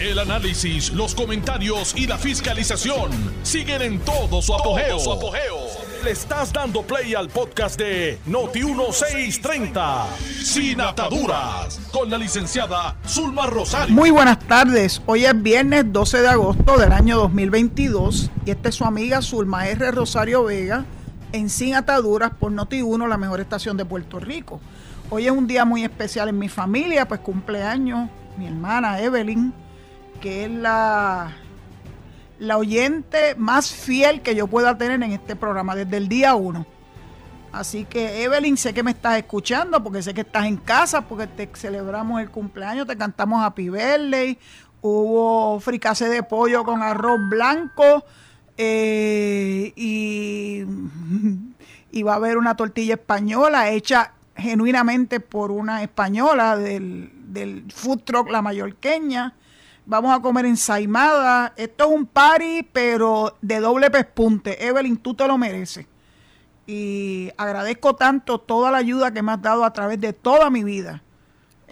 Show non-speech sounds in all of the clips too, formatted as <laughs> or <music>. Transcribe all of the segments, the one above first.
El análisis, los comentarios y la fiscalización siguen en todo su apogeo. Le estás dando play al podcast de Noti1630, Sin Ataduras, con la licenciada Zulma Rosario. Muy buenas tardes. Hoy es viernes 12 de agosto del año 2022 y esta es su amiga Zulma R. Rosario Vega en Sin Ataduras por Noti1, la mejor estación de Puerto Rico. Hoy es un día muy especial en mi familia, pues cumpleaños mi hermana Evelyn, que es la, la oyente más fiel que yo pueda tener en este programa desde el día uno. Así que Evelyn, sé que me estás escuchando porque sé que estás en casa porque te celebramos el cumpleaños, te cantamos Happy Birthday, hubo fricase de pollo con arroz blanco eh, y, y va a haber una tortilla española hecha genuinamente por una española del, del food truck La Mallorqueña. Vamos a comer ensaimada. Esto es un party, pero de doble pespunte. Evelyn, tú te lo mereces. Y agradezco tanto toda la ayuda que me has dado a través de toda mi vida.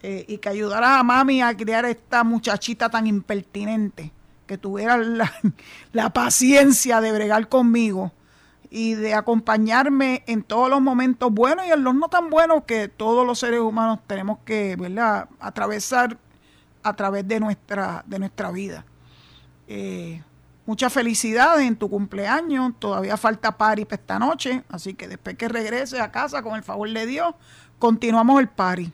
Eh, y que ayudaras a mami a criar esta muchachita tan impertinente. Que tuviera la, <laughs> la paciencia de bregar conmigo y de acompañarme en todos los momentos buenos y en los no tan buenos que todos los seres humanos tenemos que ¿verdad? atravesar a través de nuestra, de nuestra vida. Eh, muchas felicidades en tu cumpleaños, todavía falta party para esta noche, así que después que regrese a casa con el favor de Dios, continuamos el party.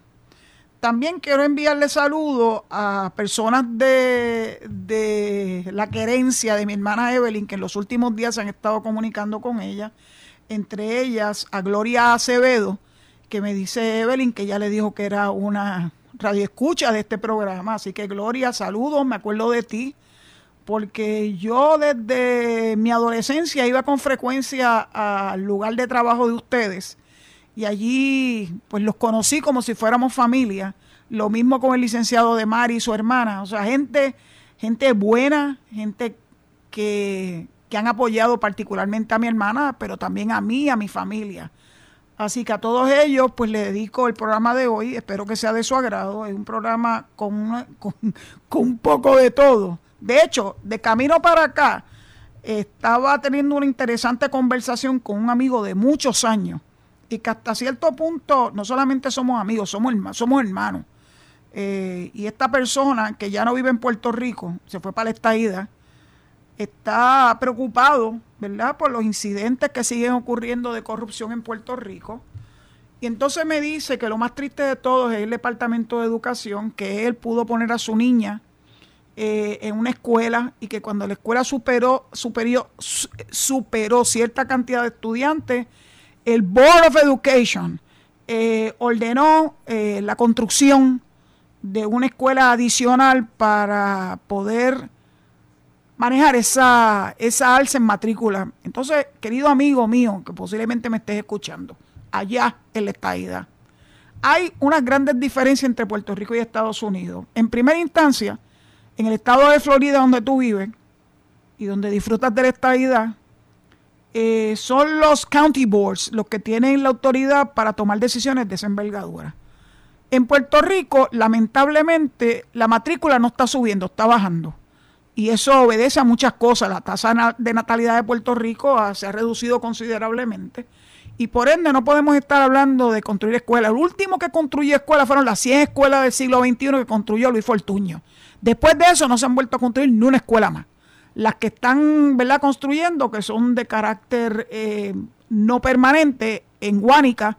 También quiero enviarle saludos a personas de, de, la querencia de mi hermana Evelyn, que en los últimos días se han estado comunicando con ella. Entre ellas a Gloria Acevedo, que me dice Evelyn que ya le dijo que era una radioescucha de este programa. Así que Gloria, saludos, me acuerdo de ti, porque yo desde mi adolescencia iba con frecuencia al lugar de trabajo de ustedes y allí pues los conocí como si fuéramos familia. Lo mismo con el licenciado de Mari y su hermana. O sea, gente, gente buena, gente que, que han apoyado particularmente a mi hermana, pero también a mí y a mi familia. Así que a todos ellos pues le dedico el programa de hoy, espero que sea de su agrado, es un programa con, con, un poco de todo. De hecho, de camino para acá, estaba teniendo una interesante conversación con un amigo de muchos años y que hasta cierto punto no solamente somos amigos, somos, somos hermanos. Eh, y esta persona que ya no vive en Puerto Rico, se fue para la estaída, está preocupado, ¿verdad?, por los incidentes que siguen ocurriendo de corrupción en Puerto Rico. Y entonces me dice que lo más triste de todo es el Departamento de Educación, que él pudo poner a su niña eh, en una escuela y que cuando la escuela superó, superió, superó cierta cantidad de estudiantes, el Board of Education eh, ordenó eh, la construcción de una escuela adicional para poder manejar esa, esa alza en matrícula. Entonces, querido amigo mío, que posiblemente me estés escuchando, allá en la estadidad, hay unas grandes diferencias entre Puerto Rico y Estados Unidos. En primera instancia, en el estado de Florida donde tú vives y donde disfrutas de la estadidad, eh, son los county boards los que tienen la autoridad para tomar decisiones de esa envergadura. En Puerto Rico, lamentablemente, la matrícula no está subiendo, está bajando. Y eso obedece a muchas cosas. La tasa de natalidad de Puerto Rico se ha reducido considerablemente. Y por ende no podemos estar hablando de construir escuelas. El último que construyó escuelas fueron las 100 escuelas del siglo XXI que construyó Luis Fortuño. Después de eso no se han vuelto a construir ni una escuela más las que están ¿verdad? construyendo, que son de carácter eh, no permanente en Guánica,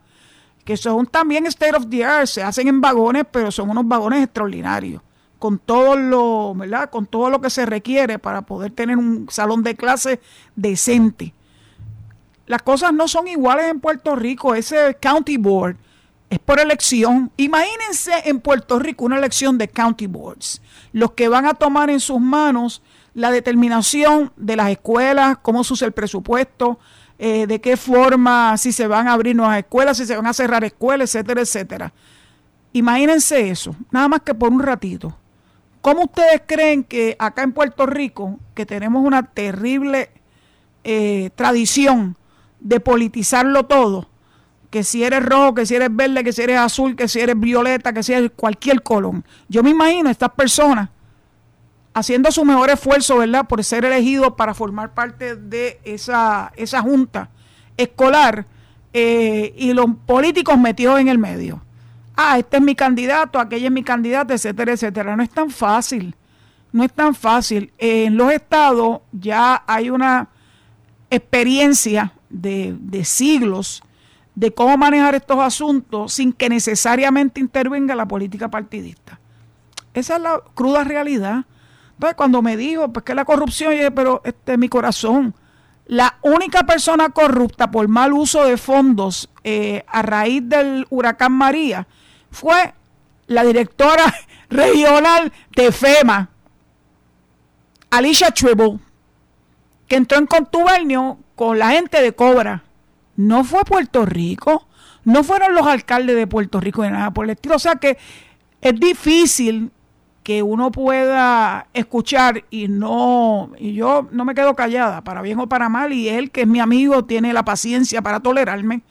que son también state of the art, se hacen en vagones, pero son unos vagones extraordinarios, con todo lo, ¿verdad? con todo lo que se requiere para poder tener un salón de clase decente. Las cosas no son iguales en Puerto Rico, ese county board es por elección. Imagínense en Puerto Rico una elección de county boards, los que van a tomar en sus manos la determinación de las escuelas, cómo se el presupuesto, eh, de qué forma, si se van a abrir nuevas escuelas, si se van a cerrar escuelas, etcétera, etcétera. Imagínense eso, nada más que por un ratito. ¿Cómo ustedes creen que acá en Puerto Rico, que tenemos una terrible eh, tradición de politizarlo todo, que si eres rojo, que si eres verde, que si eres azul, que si eres violeta, que si eres cualquier color. Yo me imagino estas personas haciendo su mejor esfuerzo, ¿verdad?, por ser elegido para formar parte de esa, esa junta escolar eh, y los políticos metidos en el medio. Ah, este es mi candidato, aquella es mi candidata, etcétera, etcétera. No es tan fácil, no es tan fácil. en los estados ya hay una experiencia de, de siglos de cómo manejar estos asuntos sin que necesariamente intervenga la política partidista. Esa es la cruda realidad. Entonces, cuando me dijo, pues que la corrupción, pero este mi corazón. La única persona corrupta por mal uso de fondos eh, a raíz del huracán María fue la directora <laughs> regional de FEMA, Alicia Tribble, que entró en contubernio con la gente de Cobra. No fue Puerto Rico, no fueron los alcaldes de Puerto Rico ni nada por el estilo. O sea que es difícil que uno pueda escuchar y no, y yo no me quedo callada, para bien o para mal, y él, que es mi amigo, tiene la paciencia para tolerarme.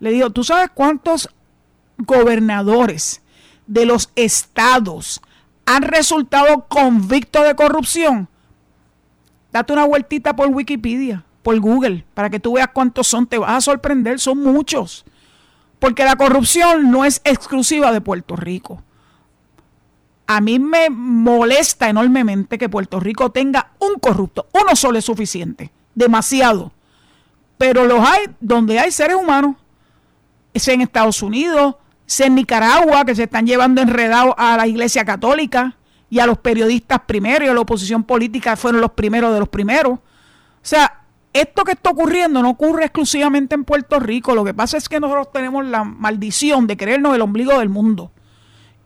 Le digo, ¿tú sabes cuántos gobernadores de los estados han resultado convictos de corrupción? Date una vueltita por Wikipedia, por Google, para que tú veas cuántos son, te vas a sorprender, son muchos. Porque la corrupción no es exclusiva de Puerto Rico a mí me molesta enormemente que Puerto Rico tenga un corrupto. Uno solo es suficiente, demasiado. Pero los hay donde hay seres humanos, sea en Estados Unidos, en Nicaragua, que se están llevando enredados a la Iglesia Católica y a los periodistas primero y a la oposición política fueron los primeros de los primeros. O sea, esto que está ocurriendo no ocurre exclusivamente en Puerto Rico. Lo que pasa es que nosotros tenemos la maldición de creernos el ombligo del mundo.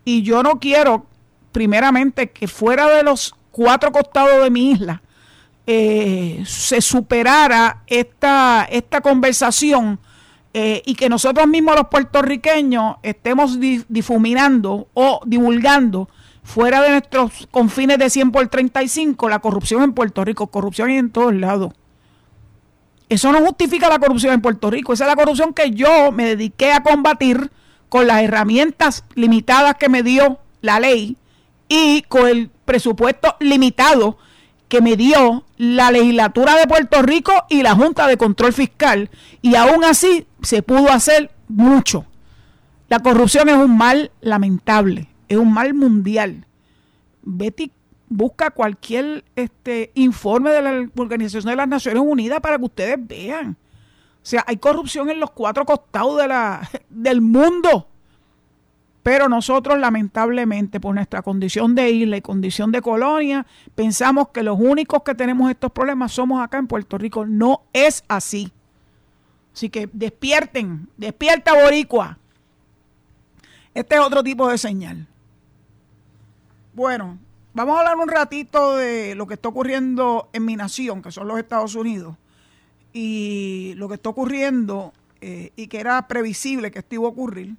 Y yo no quiero primeramente, que fuera de los cuatro costados de mi isla eh, se superara esta, esta conversación eh, y que nosotros mismos los puertorriqueños estemos difuminando o divulgando fuera de nuestros confines de 100 por 35 la corrupción en Puerto Rico, corrupción en todos lados. Eso no justifica la corrupción en Puerto Rico, esa es la corrupción que yo me dediqué a combatir con las herramientas limitadas que me dio la ley y con el presupuesto limitado que me dio la legislatura de Puerto Rico y la Junta de Control Fiscal. Y aún así se pudo hacer mucho. La corrupción es un mal lamentable, es un mal mundial. Betty busca cualquier este, informe de la Organización de las Naciones Unidas para que ustedes vean. O sea, hay corrupción en los cuatro costados de la, <laughs> del mundo. Pero nosotros lamentablemente por nuestra condición de isla y condición de colonia, pensamos que los únicos que tenemos estos problemas somos acá en Puerto Rico. No es así. Así que despierten, despierta Boricua. Este es otro tipo de señal. Bueno, vamos a hablar un ratito de lo que está ocurriendo en mi nación, que son los Estados Unidos, y lo que está ocurriendo eh, y que era previsible que esto iba a ocurrir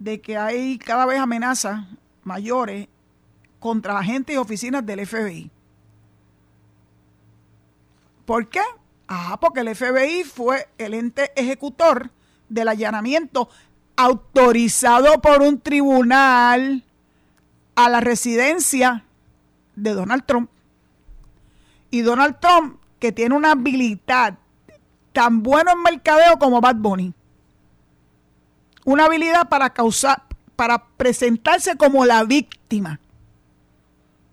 de que hay cada vez amenazas mayores contra agentes y oficinas del FBI. ¿Por qué? Ah, porque el FBI fue el ente ejecutor del allanamiento autorizado por un tribunal a la residencia de Donald Trump. Y Donald Trump, que tiene una habilidad tan buena en mercadeo como Bad Bunny una habilidad para causar, para presentarse como la víctima.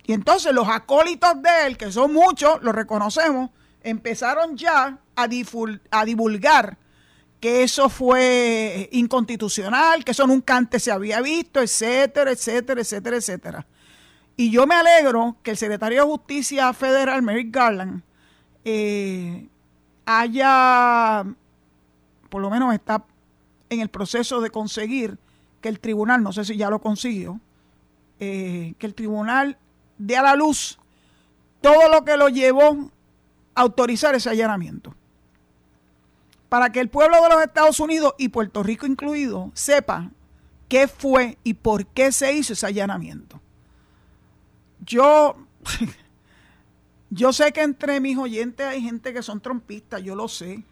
Y entonces los acólitos de él, que son muchos, lo reconocemos, empezaron ya a, a divulgar que eso fue inconstitucional, que eso nunca antes se había visto, etcétera, etcétera, etcétera, etcétera. Y yo me alegro que el secretario de Justicia Federal, Merrick Garland, eh, haya, por lo menos está en el proceso de conseguir que el tribunal, no sé si ya lo consiguió, eh, que el tribunal dé a la luz todo lo que lo llevó a autorizar ese allanamiento. Para que el pueblo de los Estados Unidos y Puerto Rico incluido sepa qué fue y por qué se hizo ese allanamiento. Yo, <laughs> yo sé que entre mis oyentes hay gente que son trompistas, yo lo sé.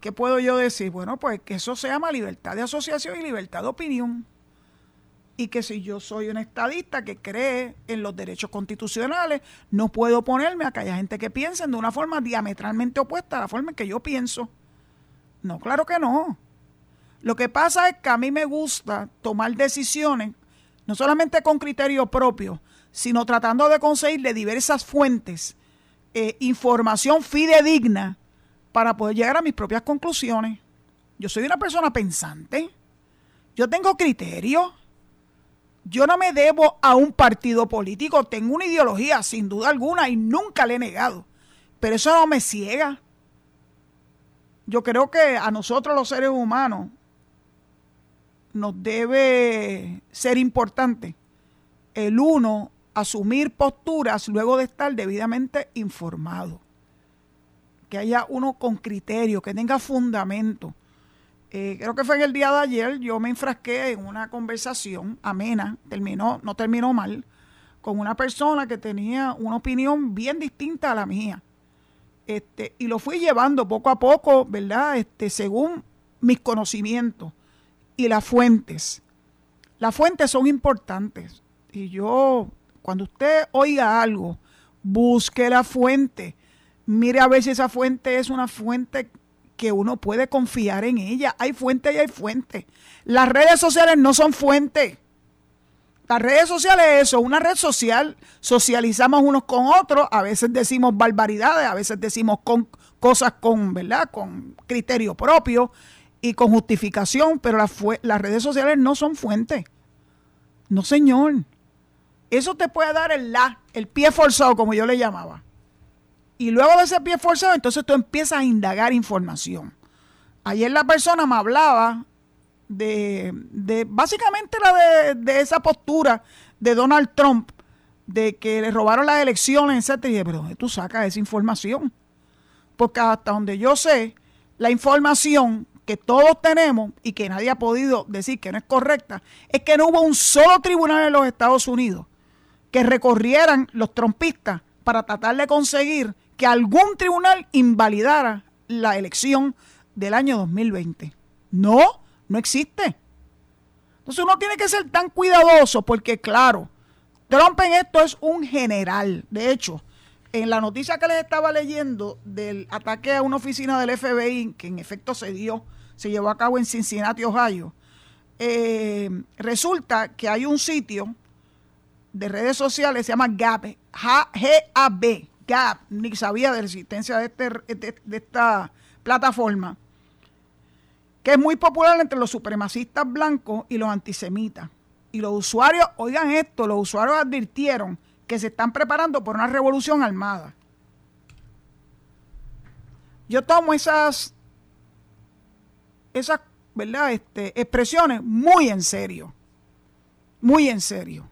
¿Qué puedo yo decir? Bueno, pues que eso se llama libertad de asociación y libertad de opinión. y que si yo soy un estadista que cree en los derechos constitucionales, no puedo oponerme a que haya gente que piense de una forma diametralmente opuesta a la forma en que yo pienso. No, claro que no. Lo que pasa es que a mí me gusta tomar decisiones, no solamente con criterio propio, sino tratando de conseguir de diversas fuentes eh, información fidedigna para poder llegar a mis propias conclusiones. Yo soy una persona pensante, yo tengo criterio, yo no me debo a un partido político, tengo una ideología sin duda alguna y nunca le he negado, pero eso no me ciega. Yo creo que a nosotros los seres humanos nos debe ser importante el uno asumir posturas luego de estar debidamente informado. Que haya uno con criterio, que tenga fundamento. Eh, creo que fue en el día de ayer, yo me enfrasqué en una conversación amena, terminó, no terminó mal, con una persona que tenía una opinión bien distinta a la mía. Este, y lo fui llevando poco a poco, ¿verdad? Este, según mis conocimientos y las fuentes. Las fuentes son importantes. Y yo, cuando usted oiga algo, busque la fuente. Mire a ver si esa fuente es una fuente que uno puede confiar en ella. Hay fuente y hay fuente. Las redes sociales no son fuente. Las redes sociales es eso, una red social, socializamos unos con otros, a veces decimos barbaridades, a veces decimos con cosas con, ¿verdad? Con criterio propio y con justificación, pero las, las redes sociales no son fuente. No, señor. Eso te puede dar el la, el pie forzado, como yo le llamaba. Y luego de ese pie forzado, entonces tú empiezas a indagar información. Ayer la persona me hablaba de, de básicamente la de, de, esa postura de Donald Trump, de que le robaron las elecciones, etc. Y dije, pero tú sacas esa información? Porque hasta donde yo sé, la información que todos tenemos y que nadie ha podido decir que no es correcta, es que no hubo un solo tribunal en los Estados Unidos que recorrieran los trompistas para tratar de conseguir que algún tribunal invalidara la elección del año 2020. No, no existe. Entonces uno tiene que ser tan cuidadoso porque claro, Trump en esto es un general. De hecho, en la noticia que les estaba leyendo del ataque a una oficina del FBI, que en efecto se dio, se llevó a cabo en Cincinnati, Ohio, eh, resulta que hay un sitio de redes sociales, se llama GAB, G-A-B, Ni sabía de la existencia de, este, de, esta plataforma, que es muy popular entre los supremacistas blancos y los antisemitas. Y los usuarios, oigan esto, los usuarios advirtieron que se están preparando por una revolución armada. Yo tomo esas, esas ¿verdad? Este, expresiones muy en serio, muy en serio.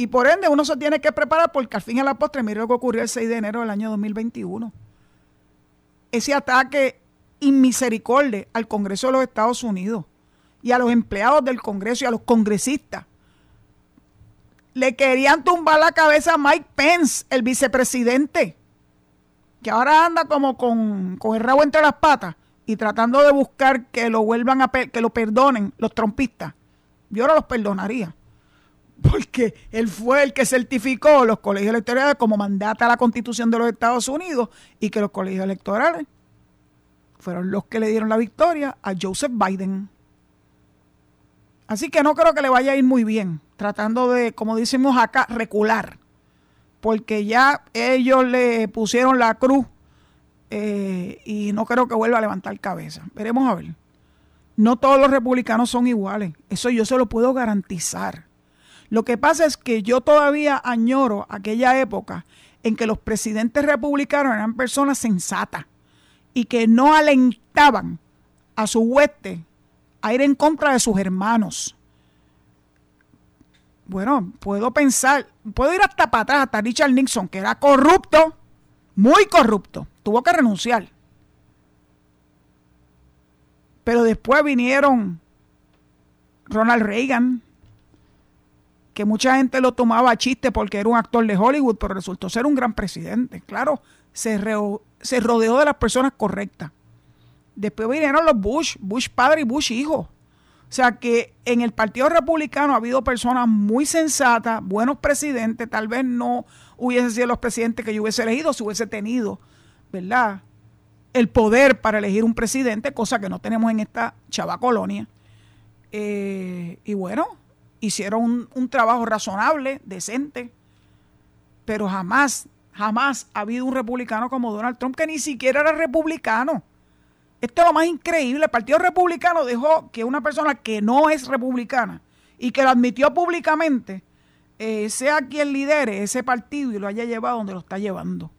Y por ende uno se tiene que preparar porque al fin y a la postre, mire lo que ocurrió el 6 de enero del año 2021. Ese ataque inmisericordia al Congreso de los Estados Unidos y a los empleados del Congreso y a los congresistas. Le querían tumbar la cabeza a Mike Pence, el vicepresidente, que ahora anda como con, con el rabo entre las patas y tratando de buscar que lo vuelvan a que lo perdonen los trompistas. Yo no los perdonaría porque él fue el que certificó los colegios electorales como mandata a la constitución de los Estados Unidos y que los colegios electorales fueron los que le dieron la victoria a Joseph Biden. Así que no creo que le vaya a ir muy bien, tratando de, como decimos acá, recular, porque ya ellos le pusieron la cruz eh, y no creo que vuelva a levantar cabeza. Veremos a ver. No todos los republicanos son iguales, eso yo se lo puedo garantizar. Lo que pasa es que yo todavía añoro aquella época en que los presidentes republicanos eran personas sensatas y que no alentaban a su hueste a ir en contra de sus hermanos. Bueno, puedo pensar, puedo ir hasta para atrás, hasta Richard Nixon, que era corrupto, muy corrupto, tuvo que renunciar. Pero después vinieron Ronald Reagan, que mucha gente lo tomaba a chiste porque era un actor de Hollywood, pero resultó ser un gran presidente. Claro, se, rodeó de las personas correctas. Después vinieron los Bush, Bush padre y Bush hijo. O sea que en el Partido Republicano ha habido personas muy sensatas, buenos presidentes, tal vez no hubiesen sido los presidentes que yo hubiese elegido si hubiese tenido, ¿verdad? El poder para elegir un presidente, cosa que no tenemos en esta chava colonia. Eh, y bueno, hicieron un, un trabajo razonable, decente, pero jamás, jamás ha habido un republicano como Donald Trump que ni siquiera era republicano. Esto es lo más increíble. El Partido Republicano dejó que una persona que no es republicana y que lo admitió públicamente eh, sea quien lidere ese partido y lo haya llevado donde lo está llevando.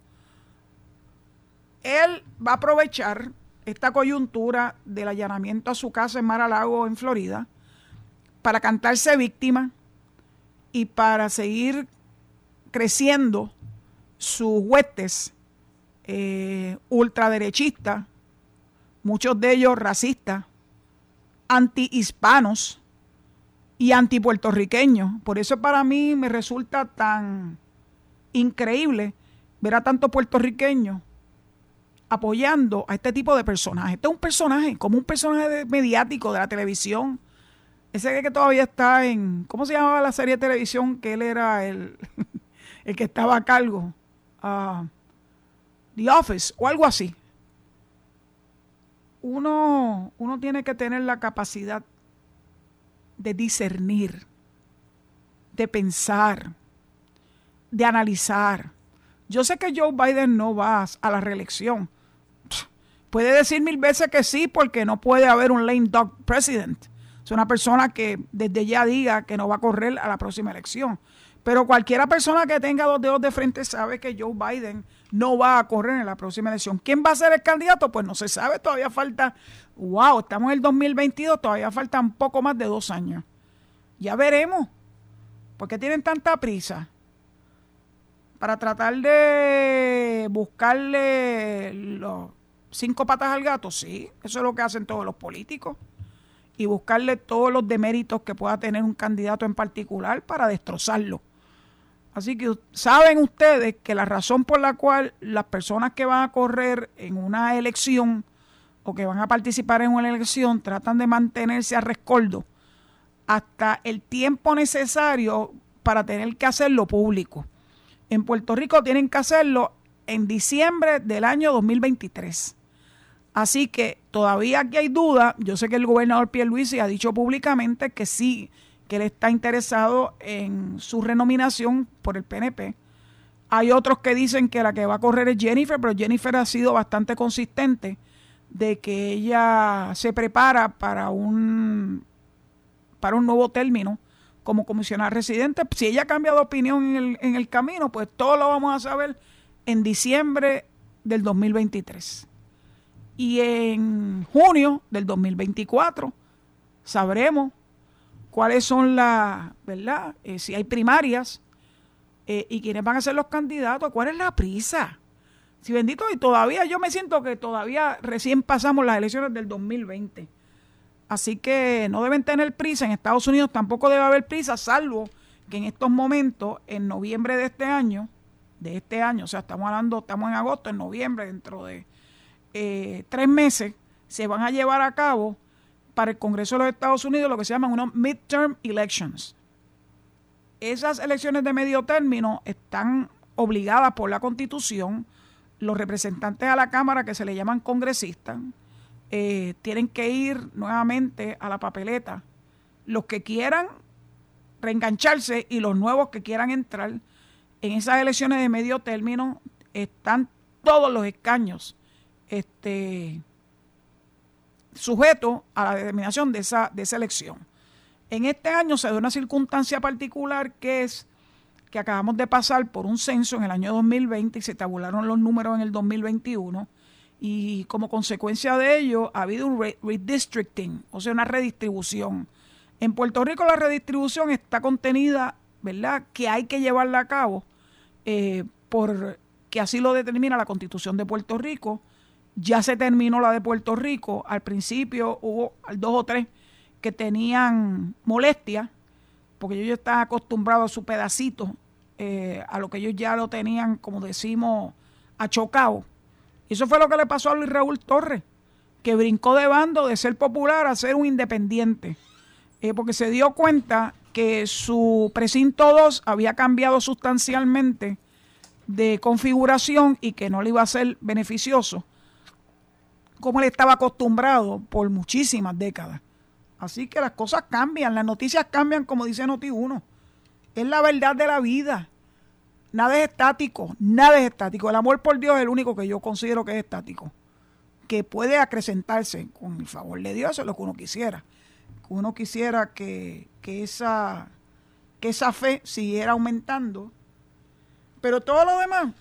Él va a aprovechar esta coyuntura del allanamiento a su casa en Mar-a-Lago, en Florida, para cantarse víctima y para seguir creciendo sus huestes eh, ultraderechistas muchos de ellos racistas, anti-hispanos y anti-puertorriqueños. Por eso para mí me resulta tan increíble ver a tantos puertorriqueños apoyando a este tipo de personajes. Este es un personaje, como un personaje mediático de la televisión. Ese que todavía está en, ¿cómo se llamaba la serie de televisión? Que él era el, <laughs> el que estaba a cargo. Uh, The Office o algo así uno, uno tiene que tener la capacidad de discernir, de pensar, de analizar. Yo sé que Joe Biden no va a la reelección. Puede decir mil veces que sí porque no puede haber un lame dog president. Una persona que desde ya diga que no va a correr a la próxima elección. Pero cualquiera persona que tenga dos dedos de frente sabe que Joe Biden no va a correr en la próxima elección. ¿Quién va a ser el candidato? Pues no se sabe, todavía falta, wow, estamos en el 2022, todavía falta un poco más de dos años. Ya veremos. ¿Por qué tienen tanta prisa? Para tratar de buscarle los cinco patas al gato, sí, eso es lo que hacen todos los políticos. Y buscarle todos los deméritos que pueda tener un candidato en particular para destrozarlo. Así que saben ustedes que la razón por la cual las personas que van a correr en una elección o que van a participar en una elección tratan de mantenerse a rescoldo hasta el tiempo necesario para tener que hacerlo público. En Puerto Rico tienen que hacerlo en diciembre del año 2023. Así que todavía aquí hay duda. Yo sé que el gobernador Pierluisi ha dicho públicamente que sí que él está interesado en su renominación por el PNP. Hay otros que dicen que la que va a correr es Jennifer, pero Jennifer ha sido bastante consistente de que ella se prepara para un, para un nuevo término como comisionada residente. Si ella cambia de opinión en el, en el camino, pues todo lo vamos a saber en diciembre del 2023. Y en junio del 2024 sabremos cuáles son las, ¿verdad? Eh, si hay primarias eh, y quiénes van a ser los candidatos, cuál es la prisa. Si bendito, y todavía yo me siento que todavía recién pasamos las elecciones del 2020. Así que no deben tener prisa. En Estados Unidos tampoco debe haber prisa, salvo que en estos momentos, en noviembre de este año, de este año, o sea, estamos hablando, estamos en agosto, en noviembre, dentro de eh, tres meses, se van a llevar a cabo para el Congreso de los Estados Unidos lo que se llaman unos midterm elections. Esas elecciones de medio término están obligadas por la Constitución. Los representantes a la Cámara, que se le llaman congresistas, eh, tienen que ir nuevamente a la papeleta. Los que quieran reengancharse y los nuevos que quieran entrar en esas elecciones de medio término están todos los escaños este, sujeto a la determinación de esa, de esa elección. En este año se da una circunstancia particular que es que acabamos de pasar por un censo en el año 2020 y se tabularon los números en el 2021 y como consecuencia de ello ha habido un redistricting, o sea, una redistribución. En Puerto Rico la redistribución está contenida, ¿verdad?, que hay que llevarla a cabo eh, porque así lo determina la Constitución de Puerto Rico ya se terminó la de Puerto Rico. Al principio hubo dos o tres que tenían molestia, porque ellos estaban acostumbrados a su pedacito, eh, a lo que ellos ya lo tenían, como decimos, achocado. Eso fue lo que le pasó a Luis Raúl Torres, que brincó de bando de ser popular a ser un independiente. eh, porque se dio cuenta que su precinto 2 había cambiado sustancialmente de configuración y que no le iba a ser beneficioso como él estaba acostumbrado por muchísimas décadas. Así que las cosas cambian, las noticias cambian como dice Noti1. Es la verdad de la vida. Nada es estático, nada es estático. El amor por Dios es el único que yo considero que es estático, que puede acrecentarse con el favor de Dios, eso es lo que uno quisiera. Uno quisiera que, que, esa, que esa fe siguiera aumentando, pero todo lo demás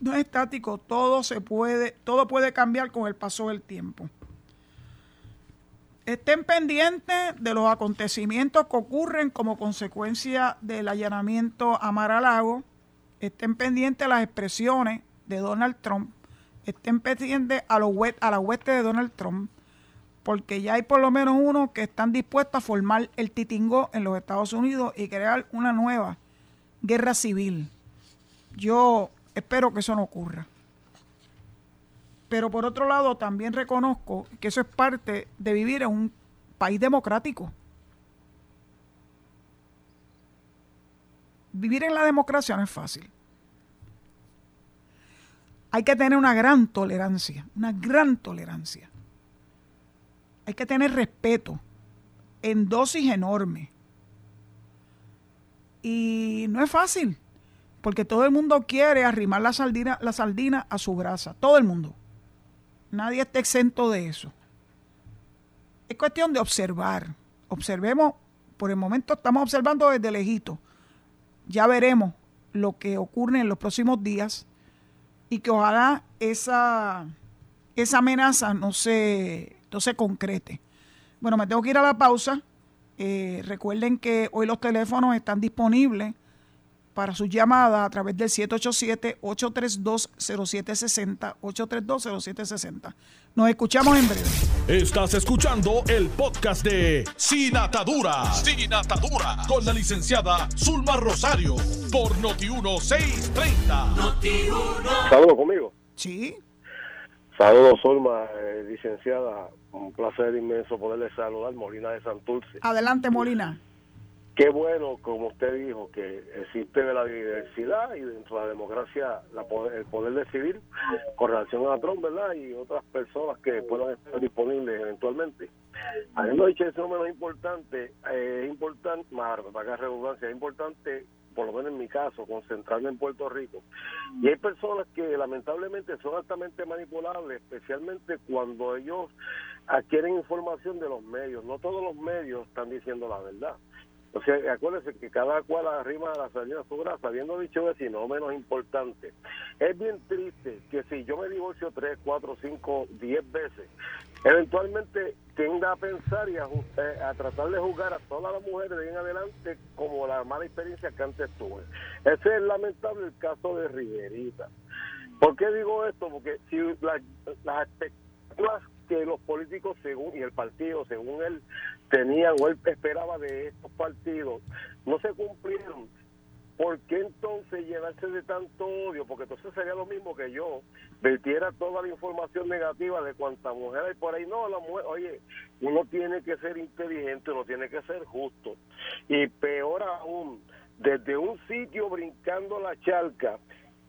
no es estático, todo se puede, todo puede cambiar con el paso del tiempo. Estén pendientes de los acontecimientos que ocurren como consecuencia del allanamiento a Maralago. Estén pendientes de las expresiones de Donald Trump. Estén pendientes a, a la hueste de Donald Trump. Porque ya hay por lo menos unos que están dispuestos a formar el titingo en los Estados Unidos y crear una nueva guerra civil. Yo espero que eso no ocurra. Pero por otro lado, también reconozco que eso es parte de vivir en un país democrático. Vivir en la democracia no es fácil. Hay que tener una gran tolerancia, una gran tolerancia. Hay que tener respeto en dosis enormes. Y no es fácil, porque todo el mundo quiere arrimar la sardina, la sardina a su brasa, todo el mundo. Nadie está exento de eso. Es cuestión de observar. Observemos, por el momento estamos observando desde lejito. Ya veremos lo que ocurre en los próximos días y que ojalá esa, esa amenaza no se, no se concrete. Bueno, me tengo que ir a la pausa. Eh, recuerden que hoy los teléfonos están disponibles para sus llamadas a través del 787-832-0760, 832-0760. Nos escuchamos en breve. Estás escuchando el podcast de Sin Atadura. Sin Atadura. Con la licenciada Zulma Rosario. Por Noti1630. Noti1. Saludos conmigo. Sí. Saludos, Zulma, eh, licenciada. Un placer inmenso poderle saludar, Molina de Santurce. Adelante, Molina qué bueno, como usted dijo, que existe la diversidad y dentro de la democracia el poder decidir con relación a Trump, ¿verdad? Y otras personas que puedan estar disponibles eventualmente. Habiendo dicho eso, menos importante, es importante, más para que redundancia, es importante por lo menos en mi caso, concentrarme en Puerto Rico. Y hay personas que lamentablemente son altamente manipulables, especialmente cuando ellos adquieren información de los medios. No todos los medios están diciendo la verdad. O sea, acuérdense que cada cual arrima la salida a su grasa. Habiendo dicho eso, y no menos importante, es bien triste que si yo me divorcio tres, cuatro, cinco, diez veces, eventualmente tenga a pensar y a, eh, a, tratar de juzgar a todas las mujeres de ahí en adelante como la mala experiencia que antes tuve. Ese es lamentable el caso de Riverita. ¿Por qué digo esto? Porque si las expectativas que los políticos según y el partido según él tenían o él esperaba de estos partidos no se cumplieron ¿por qué entonces llenarse de tanto odio? Porque entonces sería lo mismo que yo vertiera toda la información negativa de cuánta mujer hay por ahí. No, la mujer, oye, uno tiene que ser inteligente, uno tiene que ser justo. Y peor aún, desde un sitio brincando la charca,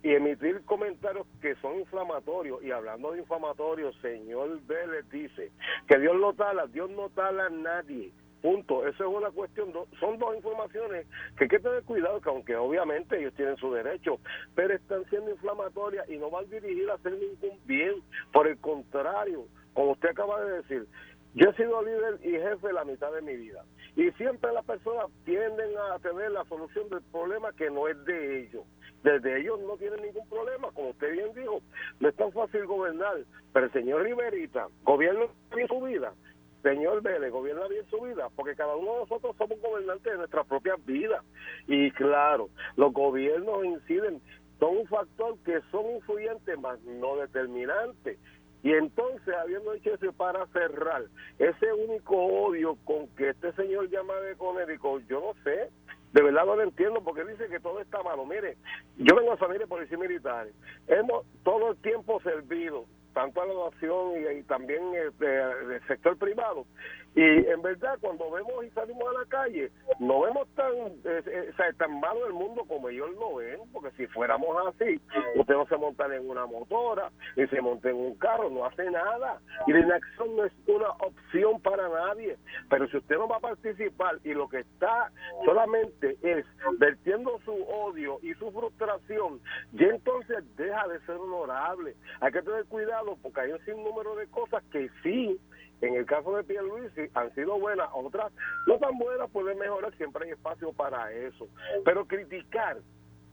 y emitir comentarios que son inflamatorios. Y hablando de inflamatorios, señor Vélez dice que Dios no tala, Dios no tala a nadie. Punto. Eso es una cuestión, son dos informaciones que hay que tener cuidado, que aunque obviamente ellos tienen su derecho, pero están siendo inflamatorias y no van dirigidas a hacer ningún bien. Por el contrario, como usted acaba de decir, yo he sido líder y jefe la mitad de mi vida. Y siempre las personas tienden a tener la solución del problema que no es de ellos. Desde ellos no tienen ningún problema, como usted bien dijo, no es tan fácil gobernar, pero el señor Riverita gobierna bien su vida, señor Vélez gobierna bien su vida, porque cada uno de nosotros somos gobernantes de nuestras propias vidas. Y claro, los gobiernos inciden, son un factor que son influyentes, más no determinantes. Y entonces, habiendo dicho eso, para cerrar, ese único odio con que este señor llama de conérico, yo no sé, de verdad no lo entiendo porque dice que todo está malo. Mire, yo vengo a familia de policía militar. Hemos todo el tiempo servido tanto a la donación y, también este, del sector privado. Y en verdad, cuando vemos y salimos a la calle, no vemos tan, eh, tan malo el mundo como ellos lo ven, porque si fuéramos así, usted no se monta en una motora, ni se monta en un carro, no hace nada. Y la inacción no es una opción para nadie. Pero si usted no va a participar y lo que está solamente es vertiendo su odio y su frustración, ya entonces deja de ser honorable. Hay que tener cuidado porque hay un sinnúmero de cosas que sí en el caso de Pierluisi han sido buenas, otras no tan buenas, pueden mejorar, siempre hay espacio para eso. Pero criticar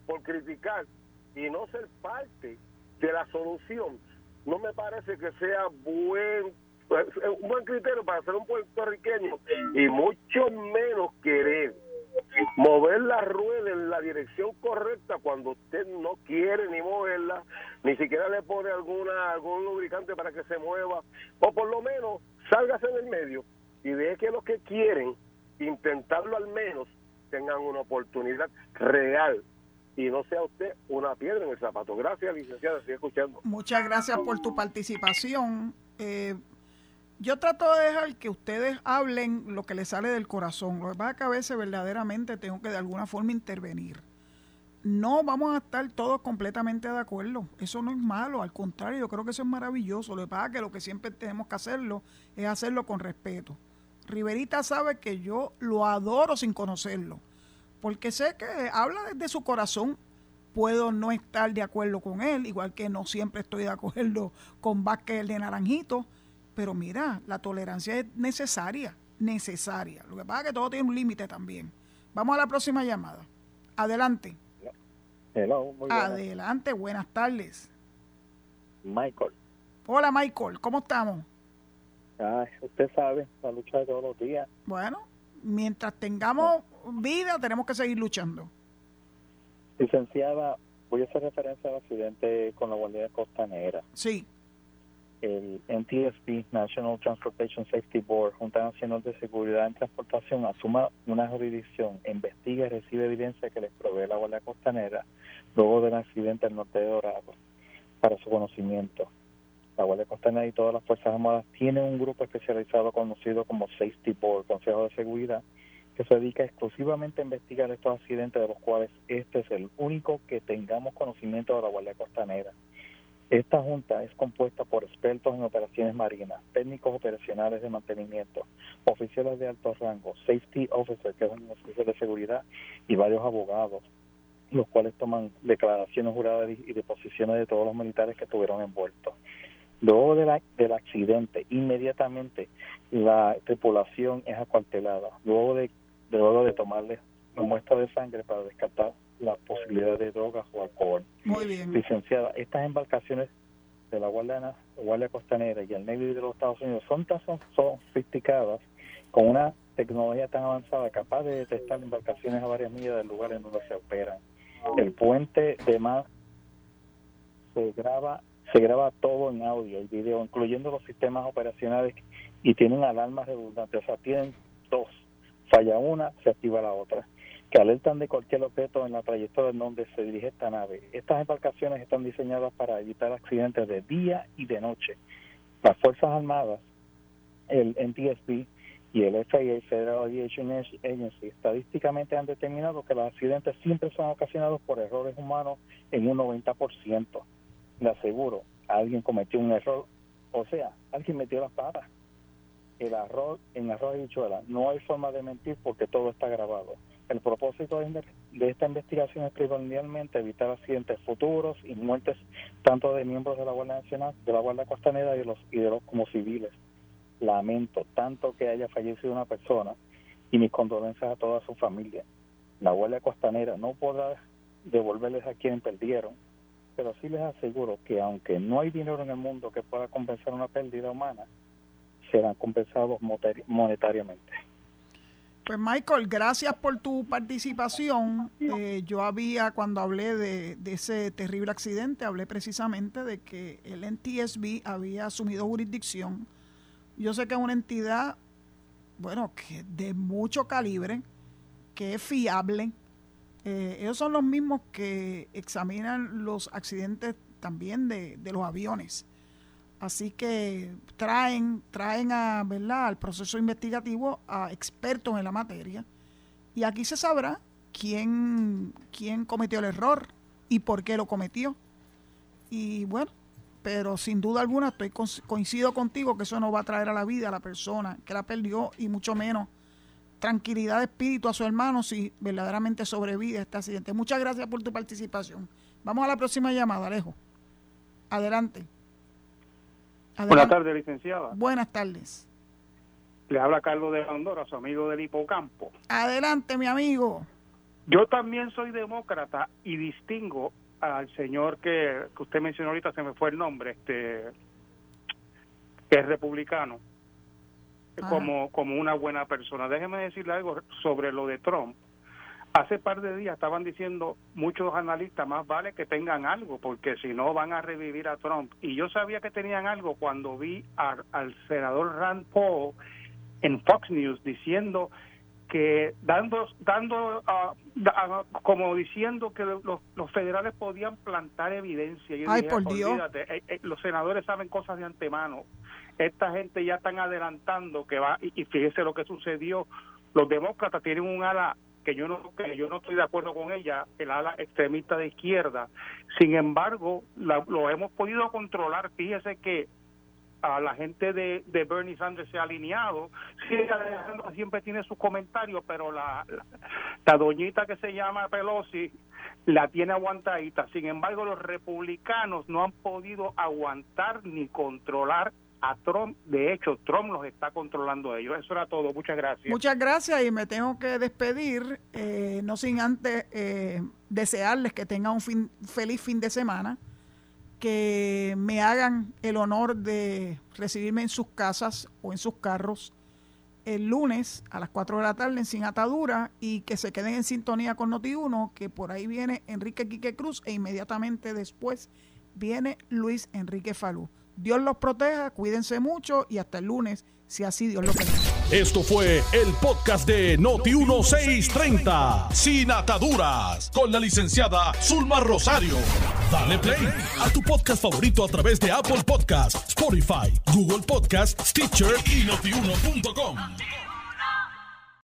por criticar y no ser parte de la solución, no me parece que sea buen un buen criterio para ser un puertorriqueño y mucho menos querer mover la rueda en la dirección correcta cuando usted no quiere ni moverla, ni siquiera le pone alguna algún lubricante para que se mueva, o por lo menos sálgase en el medio y deje que los que quieren intentarlo al menos tengan una oportunidad real y no sea usted una piedra en el zapato. Gracias, licenciada, estoy escuchando. Muchas gracias por tu participación. Eh, yo trato de dejar que ustedes hablen lo que les sale del corazón. Lo que pasa es que a veces verdaderamente tengo que de alguna forma intervenir. No vamos a estar todos completamente de acuerdo. Eso no es malo, al contrario, yo creo que eso es maravilloso. Lo que pasa es que lo que siempre tenemos que hacerlo es hacerlo con respeto. Riverita sabe que yo lo adoro sin conocerlo, porque sé que habla desde su corazón. Puedo no estar de acuerdo con él, igual que no siempre estoy de acuerdo con Vázquez de Naranjito, pero mira, la tolerancia es necesaria, necesaria. Lo que pasa es que todo tiene un límite también. Vamos a la próxima llamada. Adelante. Hello, Adelante, buenas tardes. Michael. Hola Michael, ¿cómo estamos? Ay, usted sabe, la lucha de todos los días. Bueno, mientras tengamos vida tenemos que seguir luchando. Licenciada, voy a hacer referencia al accidente con la Guardia Costanera. Sí el NTSB, National Transportation Safety Board, Junta Nacional de Seguridad en Transportación, asuma una jurisdicción, investiga y recibe evidencia que les provee la Guardia Costanera luego del accidente en norte de Dorado para su conocimiento. La Guardia Costanera y todas las Fuerzas Armadas tienen un grupo especializado conocido como Safety Board, Consejo de Seguridad, que se dedica exclusivamente a investigar estos accidentes de los cuales este es el único que tengamos conocimiento de la Guardia Costanera. Esta junta es compuesta por expertos en operaciones marinas, técnicos operacionales de mantenimiento, oficiales de alto rango, safety officer, que es un oficial de seguridad, y varios abogados, los cuales toman declaraciones juradas y deposiciones de todos los militares que estuvieron envueltos. Luego de del accidente, inmediatamente la tripulación es acuartelada. Luego de, luego de tomarle una muestra de sangre para descartar la posibilidad de drogas o alcohol. Muy bien. Licenciada, estas embarcaciones de la Guardia, Guardia Costanera y el Navy de los Estados Unidos son tan sofisticadas con una tecnología tan avanzada capaz de detectar embarcaciones a varias millas del lugar en donde se operan. El puente de mar se graba se graba todo en audio y video, incluyendo los sistemas operacionales y tienen alarmas redundantes, o sea, tienen dos. Falla una, se activa la otra que alertan de cualquier objeto en la trayectoria en donde se dirige esta nave. Estas embarcaciones están diseñadas para evitar accidentes de día y de noche. Las Fuerzas Armadas, el NTSB y el FAA, Federal Aviation Agency, estadísticamente han determinado que los accidentes siempre son ocasionados por errores humanos en un 90%. Le aseguro, alguien cometió un error, o sea, alguien metió las patas. El error en arroz y bichuela. No hay forma de mentir porque todo está grabado. El propósito de esta investigación es primordialmente evitar accidentes futuros y muertes tanto de miembros de la Guardia Nacional, de la Guardia Costanera y de los, y de los como civiles. Lamento tanto que haya fallecido una persona y mis condolencias a toda su familia. La Guardia Costanera no podrá devolverles a quienes perdieron, pero sí les aseguro que aunque no hay dinero en el mundo que pueda compensar una pérdida humana, serán compensados monetariamente. Pues Michael, gracias por tu participación. Eh, yo había, cuando hablé de, ese terrible accidente, hablé precisamente de que el NTSB había asumido jurisdicción. Yo sé que es una entidad, bueno, que de mucho calibre, que es fiable. Eh, ellos son los mismos que examinan los accidentes también de, de los aviones. Así que traen, traen a, ¿verdad? al proceso investigativo a expertos en la materia y aquí se sabrá quién, quién cometió el error y por qué lo cometió. Y bueno, pero sin duda alguna estoy coincido contigo que eso no va a traer a la vida a la persona que la perdió y mucho menos tranquilidad de espíritu a su hermano si verdaderamente sobrevive a este accidente. Muchas gracias por tu participación. Vamos a la próxima llamada, Alejo. Adelante. Buenas tardes, licenciada. Buenas tardes. Le habla Carlos de Andorra, su amigo del hipocampo. Adelante, mi amigo. Yo también soy demócrata y distingo al señor que, usted mencionó ahorita, se me fue el nombre, este que es republicano, como, como una buena persona. Déjeme decirle algo sobre lo de Trump. Hace par de días estaban diciendo muchos analistas, más vale que tengan algo, porque si no van a revivir a Trump. Y yo sabía que tenían algo cuando vi al senador Rand Paul en Fox News diciendo que dando dando ah, como diciendo que los, los, federales podían plantar evidencia y Ay, por Dios. Eh, eh, los senadores saben cosas de antemano esta gente ya están adelantando que va y, fíjese lo que sucedió los demócratas tienen un ala que yo no que yo no estoy de acuerdo con ella, el ala extremista de izquierda. Sin embargo, lo hemos podido controlar. Fíjese que a la gente de, de Bernie Sanders se ha alineado. Siempre tiene sus comentarios, pero la, la, doñita que se llama Pelosi la tiene aguantadita. Sin embargo, los republicanos no han podido aguantar ni controlar a Trump. De hecho, Trump los está controlando a ellos. Eso era todo. Muchas gracias. Muchas gracias y me tengo que despedir, eh, no sin antes eh, desearles que tengan un fin, feliz fin de semana, que me hagan el honor de recibirme en sus casas o en sus carros el lunes a las 4 de la tarde en Sin Atadura y que se queden en sintonía con Noti1, que por ahí viene Enrique Quique Cruz e inmediatamente después viene Luis Enrique Falú. Dios los proteja, cuídense mucho y hasta el lunes, si así Dios lo permite. Esto fue el podcast de Noti1630, sin ataduras, con la licenciada Zulma Rosario. Dale play a tu podcast favorito a través de Apple Podcasts, Spotify, Google Podcasts, Stitcher y notiuno.com.